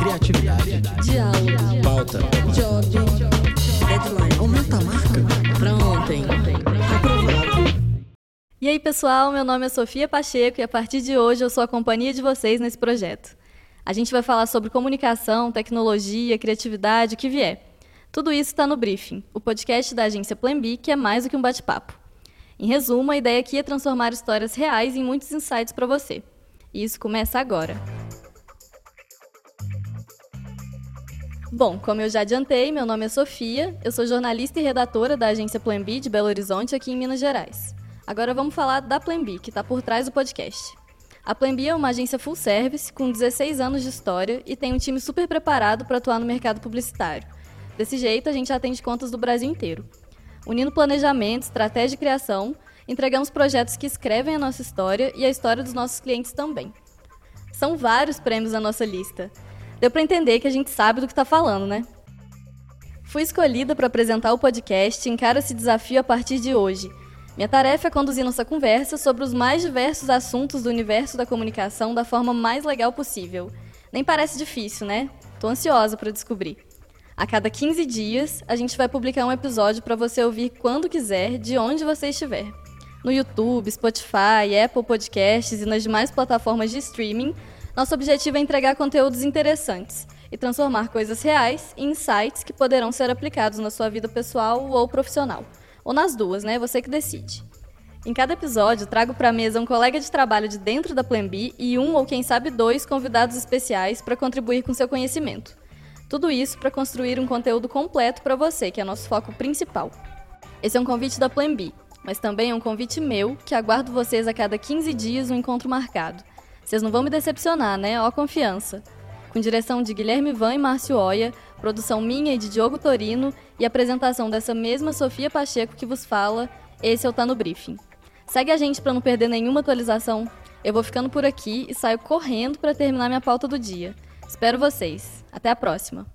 criatividade, Diálogo. pauta, Job. Deadline. aumenta a marca. Pra ontem. Aprovado. E aí, pessoal, meu nome é Sofia Pacheco e a partir de hoje eu sou a companhia de vocês nesse projeto. A gente vai falar sobre comunicação, tecnologia, criatividade, o que vier. Tudo isso está no Briefing, o podcast da agência Plan B, que é mais do que um bate-papo. Em resumo, a ideia aqui é transformar histórias reais em muitos insights para você. E isso começa agora. Bom, como eu já adiantei, meu nome é Sofia, eu sou jornalista e redatora da agência Plan B de Belo Horizonte, aqui em Minas Gerais. Agora vamos falar da Plan B, que está por trás do podcast. A Plan B é uma agência full service com 16 anos de história e tem um time super preparado para atuar no mercado publicitário. Desse jeito, a gente atende contas do Brasil inteiro. Unindo planejamento, estratégia e criação, entregamos projetos que escrevem a nossa história e a história dos nossos clientes também. São vários prêmios na nossa lista. Deu para entender que a gente sabe do que está falando, né? Fui escolhida para apresentar o podcast e encaro esse desafio a partir de hoje. Minha tarefa é conduzir nossa conversa sobre os mais diversos assuntos do universo da comunicação da forma mais legal possível. Nem parece difícil, né? Tô ansiosa para descobrir. A cada 15 dias, a gente vai publicar um episódio para você ouvir quando quiser, de onde você estiver. No YouTube, Spotify, Apple Podcasts e nas demais plataformas de streaming, nosso objetivo é entregar conteúdos interessantes e transformar coisas reais em insights que poderão ser aplicados na sua vida pessoal ou profissional. Ou nas duas, né? Você que decide. Em cada episódio, trago para a mesa um colega de trabalho de dentro da Plan B e um ou quem sabe dois convidados especiais para contribuir com seu conhecimento. Tudo isso para construir um conteúdo completo para você, que é nosso foco principal. Esse é um convite da Plan B, mas também é um convite meu, que aguardo vocês a cada 15 dias um encontro marcado. Vocês não vão me decepcionar, né? Ó confiança. Com direção de Guilherme Van e Márcio Oia, produção minha e de Diogo Torino e apresentação dessa mesma Sofia Pacheco que vos fala, esse é o Tá no Briefing. Segue a gente para não perder nenhuma atualização. Eu vou ficando por aqui e saio correndo para terminar minha pauta do dia. Espero vocês. Até a próxima.